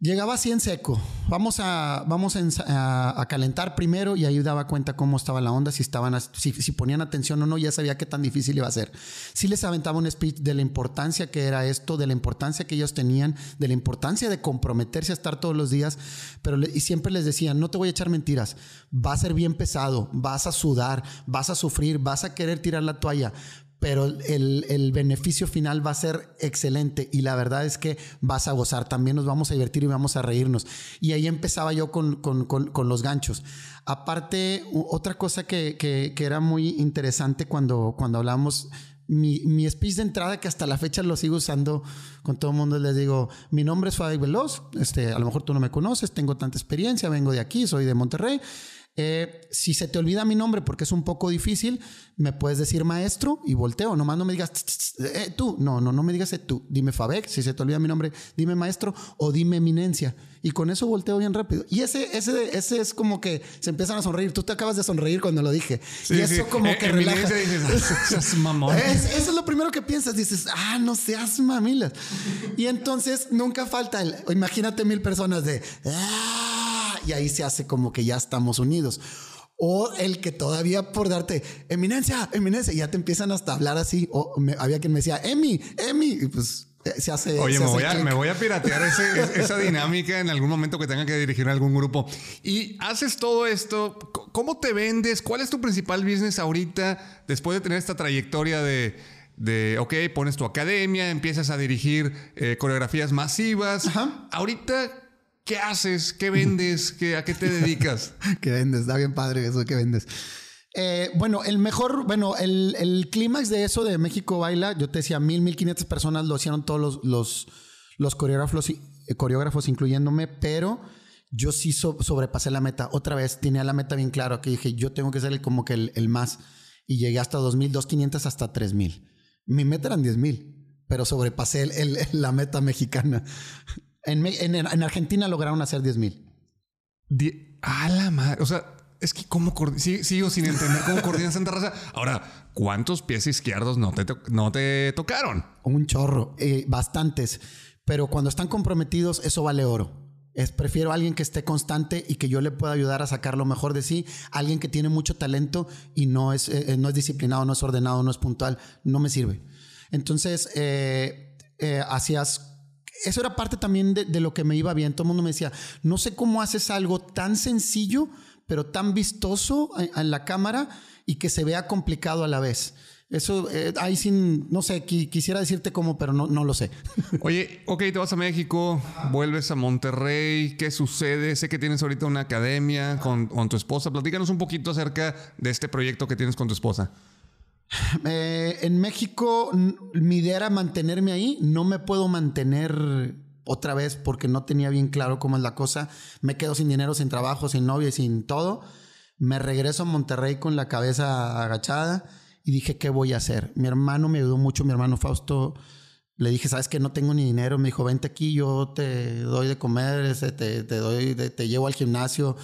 Llegaba así en seco. Vamos a, vamos a, calentar primero y ahí daba cuenta cómo estaba la onda, si estaban, si, ponían atención o no, ya sabía qué tan difícil iba a ser. Sí les aventaba un speech de la importancia que era esto, de la importancia que ellos tenían, de la importancia de comprometerse a estar todos los días, pero y siempre les decía, no te voy a echar mentiras, va a ser bien pesado, vas a sudar, vas a sufrir, vas a querer tirar la toalla, pero el, beneficio final va a ser excelente y la verdad es que vas a gozar, también nos vamos a divertir y vamos a reírnos. Y ahí empezaba yo con, los ganchos. Aparte, otra cosa que, era muy interesante cuando, cuando hablamos, mi, mi, speech de entrada, que hasta la fecha lo sigo usando con todo el mundo, les digo, mi nombre es Fabi Veloz, este, a lo mejor tú no me conoces, tengo tanta experiencia, vengo de aquí, soy de Monterrey. Eh, si se te olvida mi nombre porque es un poco difícil, me puedes decir maestro y volteo. Nomás no me digas eh, tú. No, no, no me digas eh, tú. Dime Fabek. Si se te olvida mi nombre, dime maestro o dime eminencia. Y con eso volteo bien rápido. Y ese, ese, ese es como que se empiezan a sonreír. Tú te acabas de sonreír cuando lo dije. y eso como que relaja. Dices, mamón. eso es lo primero que piensas. Dices, ah, no seas mamilas. Y entonces nunca falta el, imagínate mil personas de, ah, y ahí se hace como que ya estamos unidos. O el que todavía por darte eminencia, eminencia, ya te empiezan hasta a hablar así. O había quien me decía, Emi, Emi, y pues eh, se hace. Oye, me, voy a, me, voy a, piratear esa dinámica en algún momento que tenga que dirigir a algún grupo. Y haces todo esto. ¿Cómo te vendes? ¿Cuál es tu principal business ahorita después de tener esta trayectoria de, de ok, pones tu academia, empiezas a dirigir eh, coreografías masivas? Ahorita, ¿Qué haces? ¿Qué vendes? ¿Qué, ¿A qué te dedicas? ¿Qué vendes? Está bien padre eso, ¿qué vendes? Eh, bueno, el mejor, bueno, el, el clímax de eso de México Baila, yo te decía, mil, mil quinientas personas lo hicieron todos los, los, los coreógrafos, eh, coreógrafos, incluyéndome, pero yo sí sobrepasé la meta. Otra vez tenía la meta bien claro, que dije, yo tengo que ser el, como que el, el más. Y llegué hasta 2.000, 2.500 hasta 3.000. Mi meta eran 10.000, pero sobrepasé el, la meta mexicana. En, Argentina lograron hacer 10 mil. A la madre. O sea, es que cómo sigo sin entender cómo coordinan Santa Raza. Ahora, ¿cuántos pies izquierdos no te, no te tocaron? Un chorro, eh, bastantes. Pero cuando están comprometidos, eso vale oro. Es, prefiero a alguien que esté constante y que yo le pueda ayudar a sacar lo mejor de sí. Alguien que tiene mucho talento y no es, eh, no es disciplinado, no es ordenado, no es puntual. No me sirve. Entonces, eh, hacías eso era parte también de, lo que me iba bien. Todo el mundo me decía, no sé cómo haces algo tan sencillo, pero tan vistoso en, la cámara y que se vea complicado a la vez. Eso, eh, ahí sin, no sé, quisiera decirte cómo, pero no, no lo sé. Oye, ok, te vas a México, vuelves a Monterrey, ¿qué sucede? Sé que tienes ahorita una academia con, con tu esposa. Platícanos un poquito acerca de este proyecto que tienes con tu esposa. Eh, en México, mi idea era mantenerme ahí. No me puedo mantener otra vez porque no tenía bien claro cómo es la cosa. Me quedo sin dinero, sin trabajo, sin novia sin todo. Me regreso a Monterrey con la cabeza agachada y dije, ¿qué voy a hacer? Mi hermano me ayudó mucho, mi hermano Fausto. Le dije, ¿sabes que No tengo ni dinero. Me dijo, vente aquí, yo te doy de comer, este, te, te doy, te llevo al gimnasio.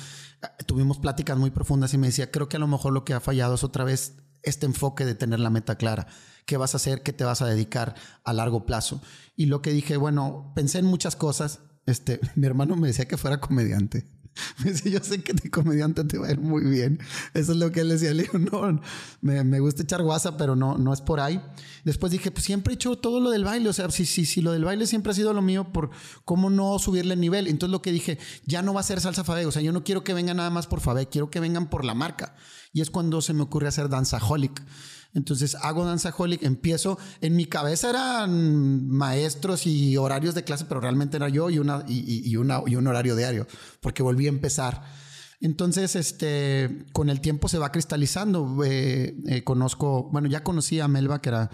Tuvimos pláticas muy profundas y me decía, creo que a lo mejor lo que ha fallado es otra vez este enfoque de tener la meta clara. ¿Qué vas a hacer? ¿Qué te vas a dedicar a largo plazo? Y lo que dije, bueno, pensé en muchas cosas. Este, mi hermano me decía que fuera comediante. Me dice, yo sé que de comediante te va a ir muy bien. Eso es lo que él decía. Le digo, no, me, me, gusta echar guasa, pero no, no es por ahí. Después dije, pues siempre he hecho todo lo del baile. O sea, si, si, si lo del baile siempre ha sido lo mío, por cómo no subirle el nivel. Entonces lo que dije, ya no va a ser salsa Fabe. O sea, yo no quiero que vengan nada más por Fabe, quiero que vengan por la marca. Y es cuando se me ocurre hacer Danzaholic. Entonces hago Danzaholic, empiezo, en mi cabeza eran maestros y horarios de clase, pero realmente era yo y, una, y, una, y un horario diario, porque volví a empezar. Entonces, este, con el tiempo se va cristalizando. Eh, eh, conozco, bueno, ya conocí a Melba, que era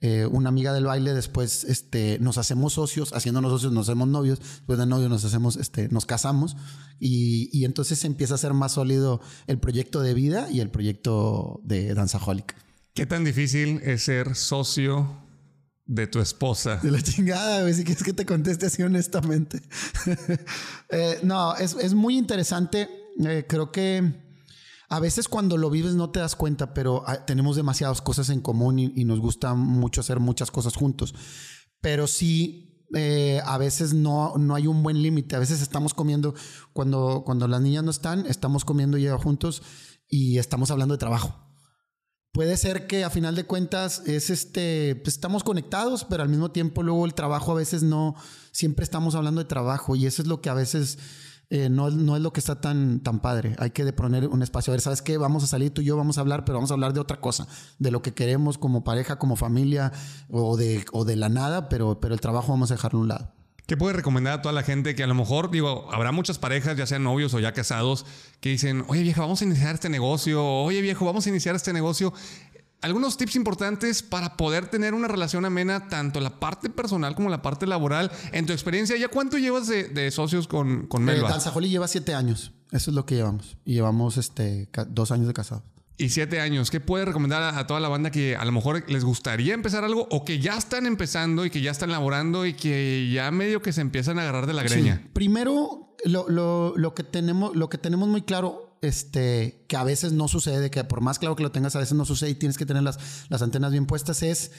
eh, una amiga del baile. Después, este, nos hacemos socios, haciéndonos socios, nos hacemos novios. Después de novios nos hacemos, este, nos casamos y, y entonces empieza a ser más sólido el proyecto de vida y el proyecto de Danzaholic. ¿Qué tan difícil es ser socio de tu esposa? De la chingada, güey. Si quieres que te conteste así honestamente. Eh, no, es, muy interesante. Eh, creo que a veces cuando lo vives no te das cuenta, pero tenemos demasiadas cosas en común y, nos gusta mucho hacer muchas cosas juntos. Pero sí, eh, a veces no, no hay un buen límite. A veces estamos comiendo, cuando, cuando las niñas no están, estamos comiendo ya juntos y estamos hablando de trabajo puede ser que a final de cuentas es este, pues estamos conectados, pero al mismo tiempo luego el trabajo a veces no, siempre estamos hablando de trabajo y eso es lo que a veces eh, no, no, es lo que está tan, tan padre. Hay que poner un espacio. A ver, ¿sabes qué? Vamos a salir tú y yo, vamos a hablar, pero vamos a hablar de otra cosa, de lo que queremos como pareja, como familia o de, o de la nada, pero, pero el trabajo vamos a dejarlo a un lado. ¿Qué puede recomendar a toda la gente que a lo mejor, digo, habrá muchas parejas, ya sean novios o ya casados, que dicen, oye vieja, vamos a iniciar este negocio, oye viejo, vamos a iniciar este negocio? Algunos tips importantes para poder tener una relación amena, tanto la parte personal como la parte laboral. En tu experiencia, ¿ya cuánto llevas de, socios con, con Melba? Eh, lleva siete años. Eso es lo que llevamos. Y llevamos este, dos años de casados. Y siete años. ¿Qué puede recomendar a, toda la banda que a lo mejor les gustaría empezar algo o que ya están empezando y que ya están laborando y que ya medio que se empiezan a agarrar de la greña? Primero, lo, que tenemos, lo que tenemos muy claro, este, que a veces no sucede, que por más claro que lo tengas, a veces no sucede y tienes que tener las, las antenas bien puestas, es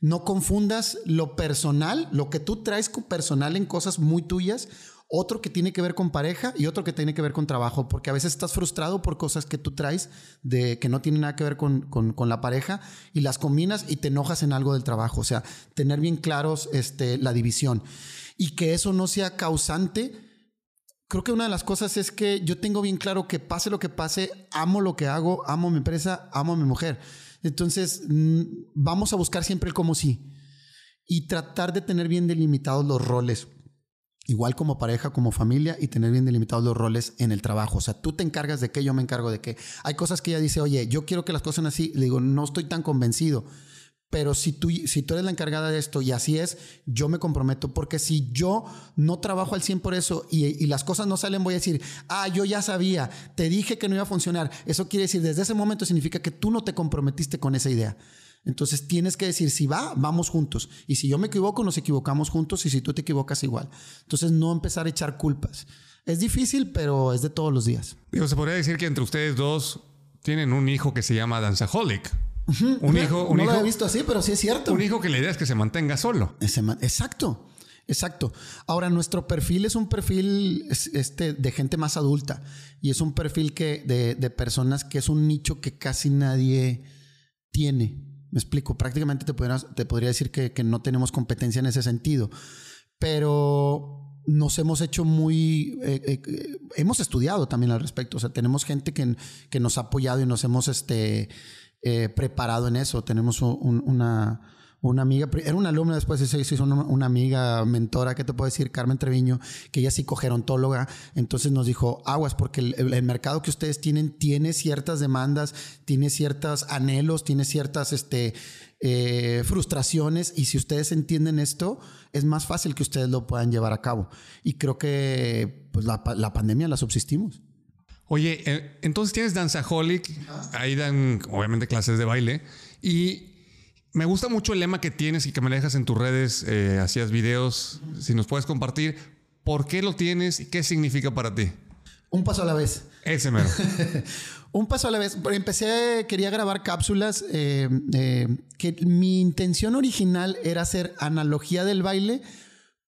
no confundas lo personal, lo que tú traes personal en cosas muy tuyas otro que tiene que ver con pareja y otro que tiene que ver con trabajo, porque a veces estás frustrado por cosas que tú traes de que no tienen nada que ver con, la pareja y las combinas y te enojas en algo del trabajo. O sea, tener bien claros este, la división y que eso no sea causante. Creo que una de las cosas es que yo tengo bien claro que pase lo que pase, amo lo que hago, amo mi empresa, amo a mi mujer. Entonces, mm, vamos a buscar siempre el como sí y tratar de tener bien delimitados los roles igual como pareja, como familia y tener bien delimitados los roles en el trabajo. O sea, tú te encargas de qué, yo me encargo de qué. Hay cosas que ella dice, oye, yo quiero que las cosas sean así. Le digo, no estoy tan convencido. Pero si tú, si tú eres la encargada de esto y así es, yo me comprometo. Porque si yo no trabajo al 100 por eso y, y las cosas no salen, voy a decir, ah, yo ya sabía, te dije que no iba a funcionar. Eso quiere decir, desde ese momento significa que tú no te comprometiste con esa idea. Entonces tienes que decir, si va, vamos juntos. Y si yo me equivoco, nos equivocamos juntos. Y si tú te equivocas, igual. Entonces no empezar a echar culpas. Es difícil, pero es de todos los días. Digo, se podría decir que entre ustedes dos tienen un hijo que se llama Danzaholic. Un hijo, un no hijo, lo he visto así, pero sí es cierto. Un hijo que la idea es que se mantenga solo. Exacto. Exacto. Ahora, nuestro perfil es un perfil este, de gente más adulta y es un perfil que, de, de personas que es un nicho que casi nadie tiene. Me explico, prácticamente te, te podría decir que, no tenemos competencia en ese sentido, pero nos hemos hecho muy, eh, eh, hemos estudiado también al respecto, o sea, tenemos gente que, que nos ha apoyado y nos hemos este, eh, preparado en eso, tenemos una una amiga, era una alumna, después hizo una, amiga mentora, ¿qué te puedo decir? Carmen Treviño, que ella es psicogerontóloga, entonces nos dijo, aguas, porque el, mercado que ustedes tienen tiene ciertas demandas, tiene ciertos anhelos, tiene ciertas este, eh, frustraciones, y si ustedes entienden esto, es más fácil que ustedes lo puedan llevar a cabo. Y creo que pues, la, la pandemia la subsistimos. Oye, eh, entonces tienes Danzaholic, ahí dan obviamente clases de baile, y me gusta mucho el lema que tienes y que me dejas en tus redes, eh, hacías videos, si nos puedes compartir, ¿por qué lo tienes y qué significa para ti? Un paso a la vez. Ese mero. Un paso a la vez. Empecé, quería grabar cápsulas, eh, eh, que mi intención original era hacer analogía del baile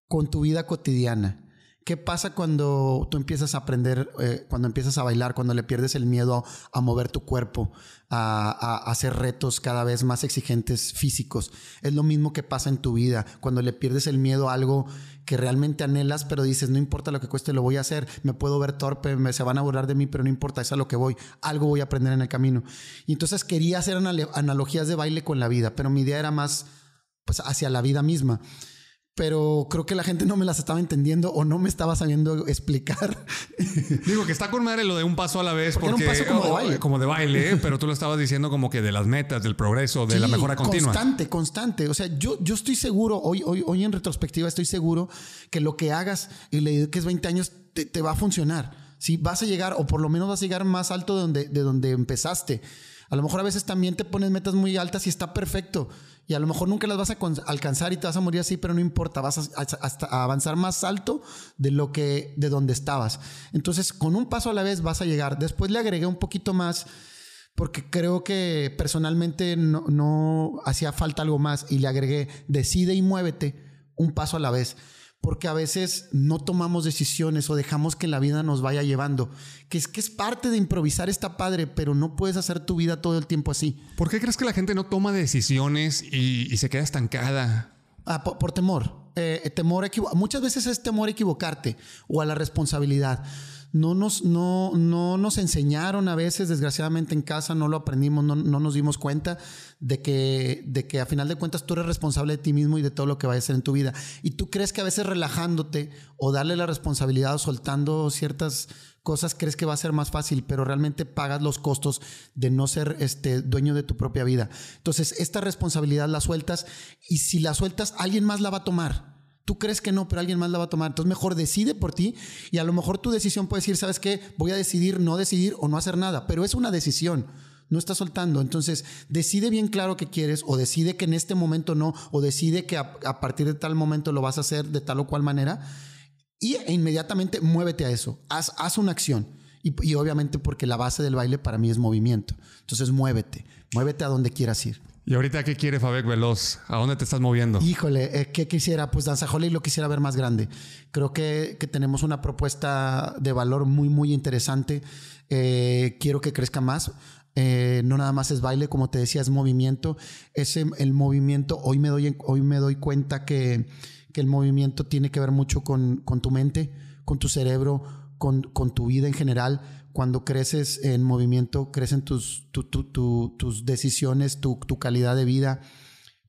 con tu vida cotidiana. ¿Qué pasa cuando tú empiezas a aprender, eh, cuando empiezas a bailar, cuando le pierdes el miedo a mover tu cuerpo, a, hacer retos cada vez más exigentes físicos? Es lo mismo que pasa en tu vida, cuando le pierdes el miedo a algo que realmente anhelas, pero dices, no importa lo que cueste, lo voy a hacer, me puedo ver torpe, me, se van a burlar de mí, pero no importa, es a lo que voy, algo voy a aprender en el camino. Y entonces quería hacer analogías de baile con la vida, pero mi idea era más pues, hacia la vida misma pero creo que la gente no me las estaba entendiendo o no me estaba sabiendo explicar. Digo que está con madre lo de un paso a la vez porque, un paso como, de baile. como de baile, pero tú lo estabas diciendo como que de las metas, del progreso, de la mejora continua. Constante, constante. O sea, yo, yo estoy seguro, hoy, hoy, hoy en retrospectiva estoy seguro que lo que hagas y le que es 20 años te, va a funcionar. Si vas a llegar o por lo menos vas a llegar más alto de donde, de donde empezaste. A lo mejor a veces también te pones metas muy altas y está perfecto. Y a lo mejor nunca las vas a alcanzar y te vas a morir así, pero no importa, vas a, avanzar más alto de lo que, de donde estabas. Entonces, con un paso a la vez vas a llegar. Después le agregué un poquito más porque creo que personalmente no hacía falta algo más y le agregué decide y muévete un paso a la vez porque a veces no tomamos decisiones o dejamos que la vida nos vaya llevando. Que es que es parte de improvisar está padre, pero no puedes hacer tu vida todo el tiempo así. ¿Por qué crees que la gente no toma decisiones y, se queda estancada? Ah, por, temor. Eh, temor Muchas veces es temor a equivocarte o a la responsabilidad no nos, no, no nos enseñaron a veces, desgraciadamente en casa, no lo aprendimos, no, nos dimos cuenta de que, de que a final de cuentas tú eres responsable de ti mismo y de todo lo que vaya a ser en tu vida. Y tú crees que a veces relajándote o darle la responsabilidad o soltando ciertas cosas crees que va a ser más fácil, pero realmente pagas los costos de no ser este dueño de tu propia vida. Entonces, esta responsabilidad la sueltas y si la sueltas, alguien más la va a tomar. Tú crees que no, pero alguien más la va a tomar. Entonces mejor decide por ti y a lo mejor tu decisión puede decir, ¿sabes qué? Voy a decidir no decidir o no hacer nada, pero es una decisión. No estás soltando. Entonces, decide bien claro qué quieres o decide que en este momento no o decide que a, partir de tal momento lo vas a hacer de tal o cual manera y e inmediatamente muévete a eso. Haz, haz una acción. Y, y, obviamente porque la base del baile para mí es movimiento. Entonces muévete, muévete a donde quieras ir. ¿Y ahorita qué quiere Fabek Veloz? ¿A dónde te estás moviendo? Híjole, eh, ¿qué quisiera? Pues Danza Holly lo quisiera ver más grande. Creo que, que tenemos una propuesta de valor muy, muy interesante. Eh, quiero que crezca más. Eh, no nada más es baile, como te decía, es movimiento. Ese, el movimiento, hoy me doy, hoy me doy cuenta que, que el movimiento tiene que ver mucho con, con tu mente, con tu cerebro, con, con, tu vida en general. Cuando creces en movimiento, crecen tus, tus decisiones, tu, calidad de vida,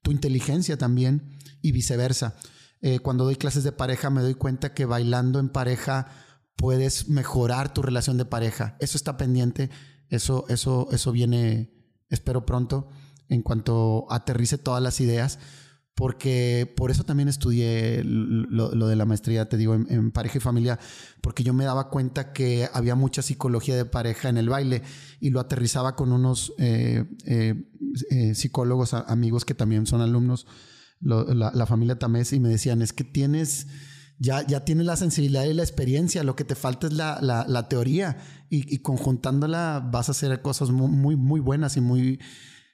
tu inteligencia también y viceversa. Eh, cuando doy clases de pareja me doy cuenta que bailando en pareja puedes mejorar tu relación de pareja. Eso está pendiente, eso, eso, eso viene, espero pronto, en cuanto aterrice todas las ideas porque por eso también estudié lo, de la maestría, te digo, en, pareja y familia, porque yo me daba cuenta que había mucha psicología de pareja en el baile y lo aterrizaba con unos eh, eh, eh, psicólogos amigos que también son alumnos, la, familia Tamés, y me decían, es que tienes... Ya, ya tienes la sensibilidad y la experiencia, lo que te falta es la, teoría y, conjuntándola vas a hacer cosas muy, muy buenas y muy,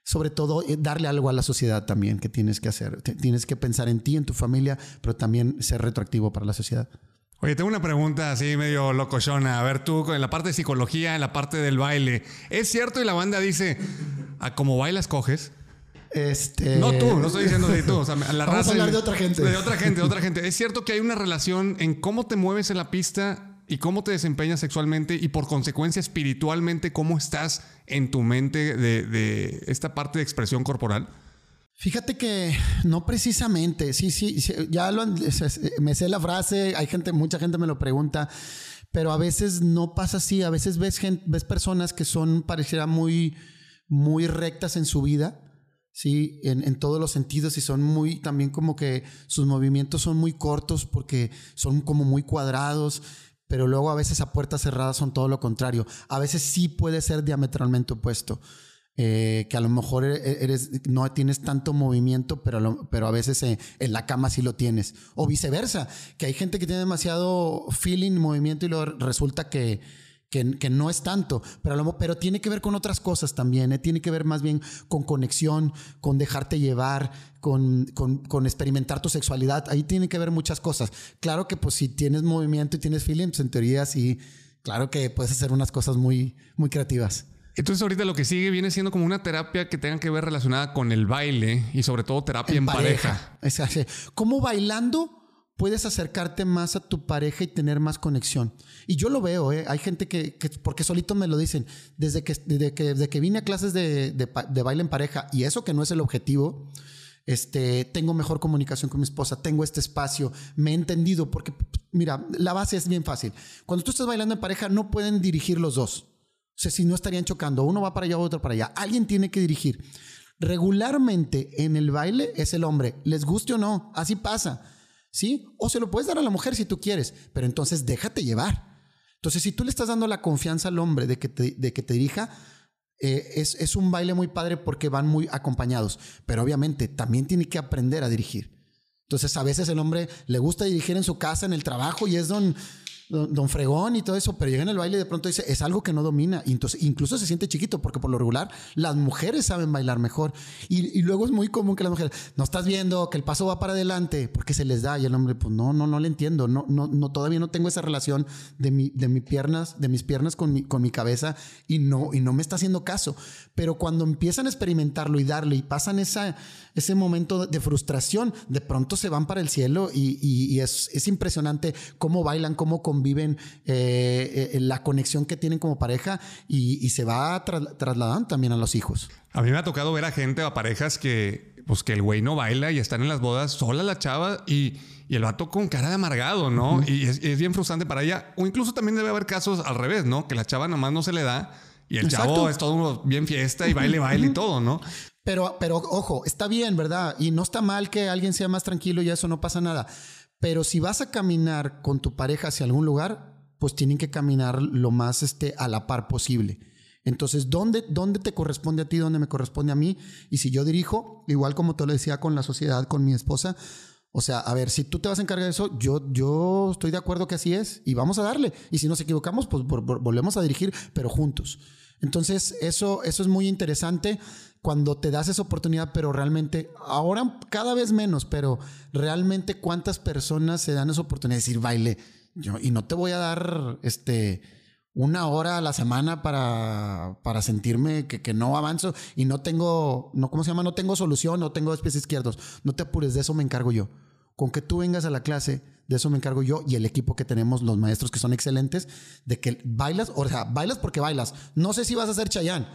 sobre todo eh, darle algo a la sociedad también que tienes que hacer. Tienes que pensar en ti, en tu familia, pero también ser retroactivo para la sociedad. Oye, tengo una pregunta así medio locochona. A ver, tú en la parte de psicología, en la parte del baile, ¿es cierto y la banda dice, a cómo bailas coges? Este... No tú, no estoy diciendo de tú. O sea, la Vamos a hablar de otra gente. De otra gente, de otra gente. ¿Es cierto que hay una relación en cómo te mueves en la pista y cómo te desempeñas sexualmente y por consecuencia espiritualmente, cómo estás en tu mente de, esta parte de expresión corporal? Fíjate que no precisamente, sí, sí, ya lo, me sé la frase, hay gente, mucha gente me lo pregunta, pero a veces no pasa así, a veces ves, ves personas que son, pareciera muy, muy rectas en su vida, ¿sí? En, en, todos los sentidos y son muy, también como que sus movimientos son muy cortos porque son como muy cuadrados pero luego a veces a puertas cerradas son todo lo contrario. A veces sí puede ser diametralmente opuesto. Eh, que a lo mejor e-, e-, eres, no tienes tanto movimiento, pero, pero a veces eh, en la cama sí lo tienes. O viceversa, que hay gente que tiene demasiado feeling, movimiento y luego resulta que, que, no es tanto, pero, pero tiene que ver con otras cosas también, ¿eh? tiene que ver más bien con conexión, con dejarte llevar, con, con, experimentar tu sexualidad, ahí tiene que ver muchas cosas. Claro que pues si tienes movimiento y tienes feeling, pues en teoría sí, claro que puedes hacer unas cosas muy, muy creativas. Entonces ahorita lo que sigue viene siendo como una terapia que tenga que ver relacionada con el baile y sobre todo terapia en, pareja. Exacto. Como bailando puedes acercarte más a tu pareja y tener más conexión. Y yo lo veo, ¿eh? hay gente que, porque solito me lo dicen, desde que, desde que, desde que vine a clases de, de, baile en pareja, y eso que no es el objetivo, este, tengo mejor comunicación con mi esposa, tengo este espacio, me he entendido, porque mira, la base es bien fácil. Cuando tú estás bailando en pareja, no pueden dirigir los dos. O sea, si no estarían chocando, uno va para allá, otro para allá. Alguien tiene que dirigir. Regularmente en el baile es el hombre, les guste o no, así pasa. ¿Sí? O se lo puedes dar a la mujer si tú quieres, pero entonces déjate llevar. Entonces, si tú le estás dando la confianza al hombre de que te, de que te dirija, eh, es, es, un baile muy padre porque van muy acompañados, pero obviamente también tiene que aprender a dirigir. Entonces, a veces el hombre le gusta dirigir en su casa, en el trabajo, y es don Fregón y todo eso, pero llega en el baile y de pronto dice, es algo que no domina. Incluso se siente chiquito, porque por lo regular las mujeres saben bailar mejor. Y, luego es muy común que las mujeres, no estás viendo que el paso va para adelante, porque se les da. Y el hombre, pues no, no, no le entiendo. No, no, no, todavía no tengo esa relación de mi, de mis piernas, de mis piernas con mi, con mi cabeza y no, y no me está haciendo caso. Pero cuando empiezan a experimentarlo y darle y pasan esa, ese momento de frustración, de pronto se van para el cielo y, es, es impresionante cómo bailan, cómo conviven, eh, eh, la conexión que tienen como pareja y, se va trasladando también a los hijos. A mí me ha tocado ver a gente o a parejas que, pues que el güey no baila y están en las bodas sola la chava y, y el vato con cara de amargado, ¿no? Y es, bien frustrante para ella. O incluso también debe haber casos al revés, ¿no? Que la chava nomás no se le da y el chavo es todo bien fiesta y baile, baile y todo, ¿no? Pero, pero ojo, está bien, ¿verdad? Y no está mal que alguien sea más tranquilo y eso no pasa nada. Pero si vas a caminar con tu pareja hacia algún lugar, pues tienen que caminar lo más este, a la par posible. Entonces, ¿dónde, ¿dónde te corresponde a ti? ¿Dónde me corresponde a mí? Y si yo dirijo, igual como te lo decía con la sociedad, con mi esposa, o sea, a ver, si tú te vas a encargar de eso, yo, yo estoy de acuerdo que así es y vamos a darle. Y si nos equivocamos, pues volvemos a dirigir, pero juntos. Entonces, eso, eso es muy interesante cuando te das esa oportunidad, pero realmente, ahora cada vez menos, pero realmente cuántas personas se dan esa oportunidad de decir baile. Yo, y no te voy a dar este una hora a la semana para, para sentirme que, que, no avanzo y no tengo, no, ¿cómo se llama? No tengo solución, no tengo pies izquierdos. No te apures, de eso me encargo yo. Con que tú vengas a la clase, de eso me encargo yo y el equipo que tenemos, los maestros que son excelentes, de que bailas, o sea, bailas porque bailas. No sé si vas a ser Chayán,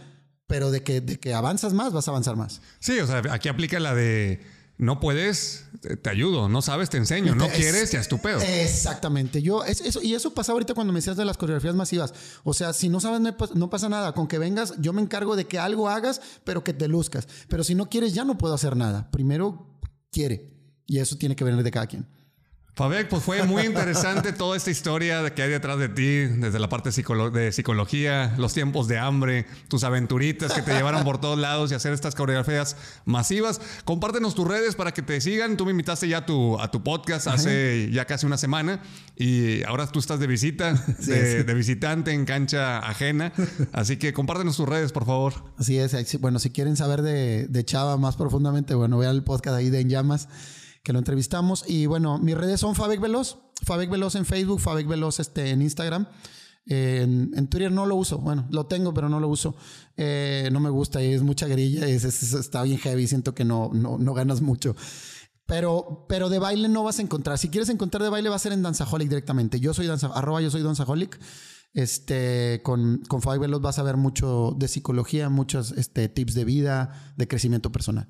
pero de que, de que avanzas más, vas a avanzar más. Sí, o sea, aquí aplica la de no puedes, te ayudo, no sabes, te enseño, no quieres, ya es tu pedo. Exactamente. Yo, eso, y eso pasa ahorita cuando me decías de las coreografías masivas. O sea, si no sabes, no, pasa nada. Con que vengas, yo me encargo de que algo hagas, pero que te luzcas. Pero si no quieres, ya no puedo hacer nada. Primero, quiere. Y eso tiene que venir de cada quien. Fabek, pues fue muy interesante toda esta historia que hay detrás de ti, desde la parte de psicología, los tiempos de hambre, tus aventuritas que te llevaron por todos lados y hacer estas coreografías masivas. Compártenos tus redes para que te sigan. Tú me invitaste ya a tu, a tu podcast hace ya casi una semana y ahora tú estás de visita, de, visitante en cancha ajena. Así que compártenos tus redes, por favor. Así es. Bueno, si quieren saber de, de Chava más profundamente, bueno, vean el podcast ahí de En Llamas que lo entrevistamos. Y bueno, mis redes son Fabek Veloz, Fabek Veloz en Facebook, Fabek Veloz este, en Instagram. En, Twitter no lo uso, bueno, lo tengo, pero no lo uso. Eh, no me gusta es mucha grilla, es, está bien heavy, siento que no, no, ganas mucho. Pero, pero de baile no vas a encontrar. Si quieres encontrar de baile, va a ser en Danzaholic directamente. Yo soy danza, arroba yo soy Danzaholic. Este, con, con Fabek Veloz vas a ver mucho de psicología, muchos este, tips de vida, de crecimiento personal.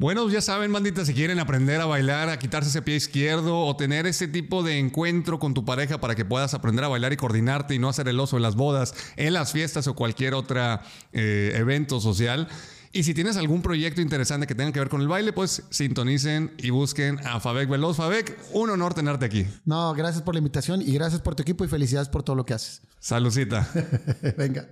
Bueno, ya saben, bandita, si quieren aprender a bailar, a quitarse ese pie izquierdo o tener ese tipo de encuentro con tu pareja para que puedas aprender a bailar y coordinarte y no hacer el oso en las bodas, en las fiestas o cualquier otro eh, evento social. Y si tienes algún proyecto interesante que tenga que ver con el baile, pues sintonicen y busquen a Fabek Veloz. Fabek, un honor tenerte aquí. No, gracias por la invitación y gracias por tu equipo y felicidades por todo lo que haces. Salucita. Venga.